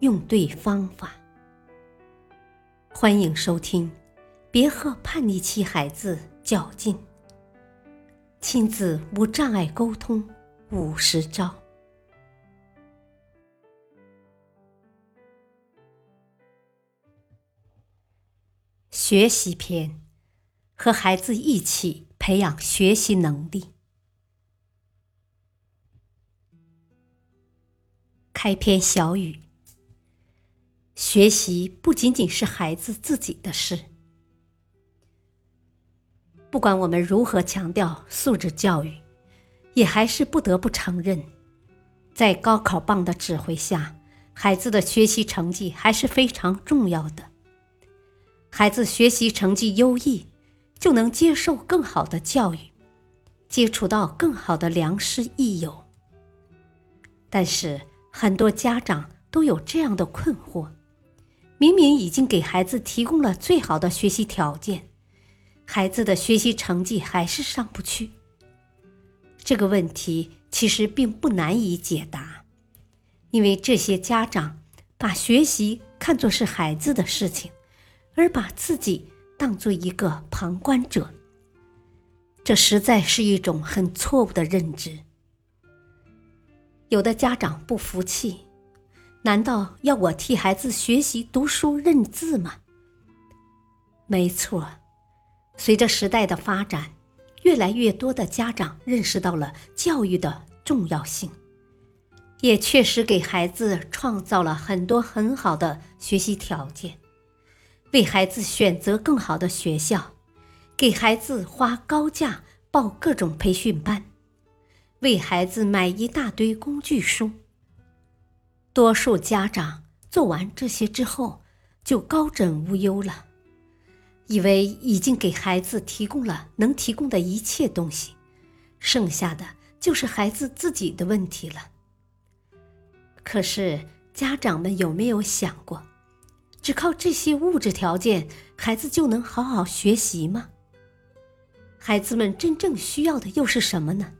用对方法。欢迎收听《别和叛逆期孩子较劲》，亲子无障碍沟通五十招。学习篇，和孩子一起培养学习能力。开篇小语：学习不仅仅是孩子自己的事。不管我们如何强调素质教育，也还是不得不承认，在高考棒的指挥下，孩子的学习成绩还是非常重要的。孩子学习成绩优异，就能接受更好的教育，接触到更好的良师益友。但是，很多家长都有这样的困惑：明明已经给孩子提供了最好的学习条件，孩子的学习成绩还是上不去。这个问题其实并不难以解答，因为这些家长把学习看作是孩子的事情，而把自己当做一个旁观者。这实在是一种很错误的认知。有的家长不服气，难道要我替孩子学习读书认字吗？没错，随着时代的发展，越来越多的家长认识到了教育的重要性，也确实给孩子创造了很多很好的学习条件，为孩子选择更好的学校，给孩子花高价报各种培训班。为孩子买一大堆工具书。多数家长做完这些之后，就高枕无忧了，以为已经给孩子提供了能提供的一切东西，剩下的就是孩子自己的问题了。可是家长们有没有想过，只靠这些物质条件，孩子就能好好学习吗？孩子们真正需要的又是什么呢？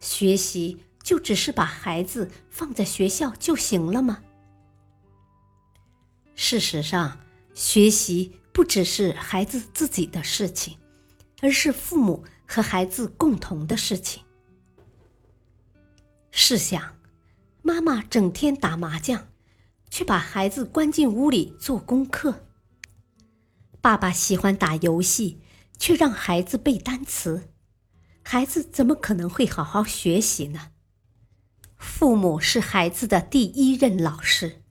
学习就只是把孩子放在学校就行了吗？事实上，学习不只是孩子自己的事情，而是父母和孩子共同的事情。试想，妈妈整天打麻将，却把孩子关进屋里做功课；爸爸喜欢打游戏，却让孩子背单词。孩子怎么可能会好好学习呢？父母是孩子的第一任老师，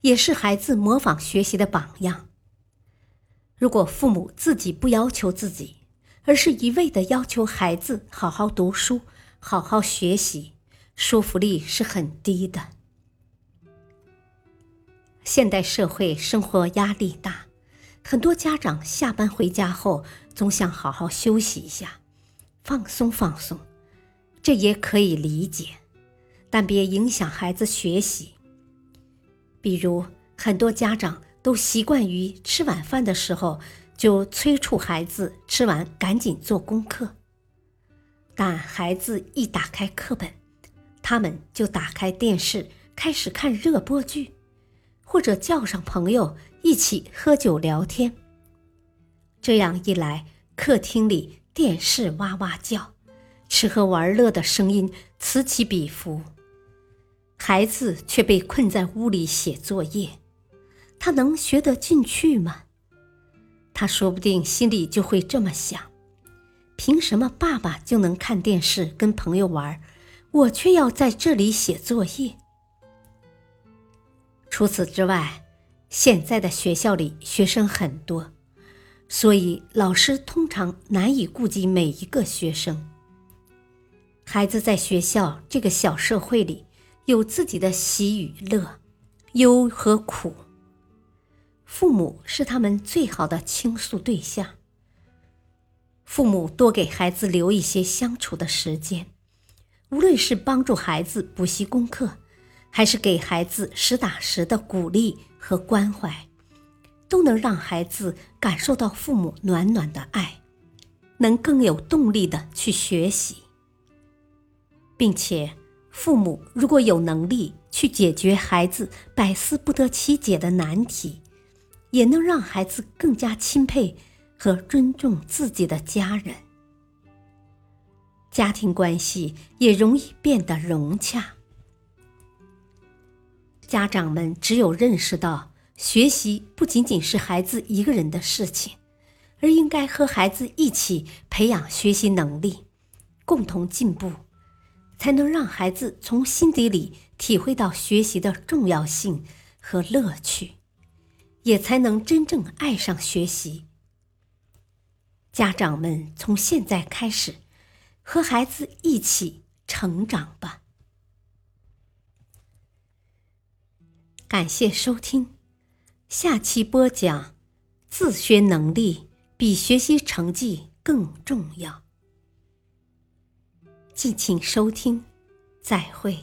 也是孩子模仿学习的榜样。如果父母自己不要求自己，而是一味的要求孩子好好读书、好好学习，说服力是很低的。现代社会生活压力大，很多家长下班回家后总想好好休息一下。放松放松，这也可以理解，但别影响孩子学习。比如，很多家长都习惯于吃晚饭的时候就催促孩子吃完赶紧做功课，但孩子一打开课本，他们就打开电视开始看热播剧，或者叫上朋友一起喝酒聊天。这样一来，客厅里。电视哇哇叫，吃喝玩乐的声音此起彼伏，孩子却被困在屋里写作业，他能学得进去吗？他说不定心里就会这么想：凭什么爸爸就能看电视跟朋友玩，我却要在这里写作业？除此之外，现在的学校里学生很多。所以，老师通常难以顾及每一个学生。孩子在学校这个小社会里，有自己的喜与乐，忧和苦。父母是他们最好的倾诉对象。父母多给孩子留一些相处的时间，无论是帮助孩子补习功课，还是给孩子实打实的鼓励和关怀，都能让孩子感受到父母暖暖的爱，能更有动力的去学习，并且，父母如果有能力去解决孩子百思不得其解的难题，也能让孩子更加钦佩。和尊重自己的家人，家庭关系也容易变得融洽。家长们只有认识到学习不仅仅是孩子一个人的事情，而应该和孩子一起培养学习能力，共同进步，才能让孩子从心底里体会到学习的重要性和乐趣，也才能真正爱上学习。家长们从现在开始，和孩子一起成长吧。感谢收听，下期播讲：自学能力比学习成绩更重要。敬请收听，再会。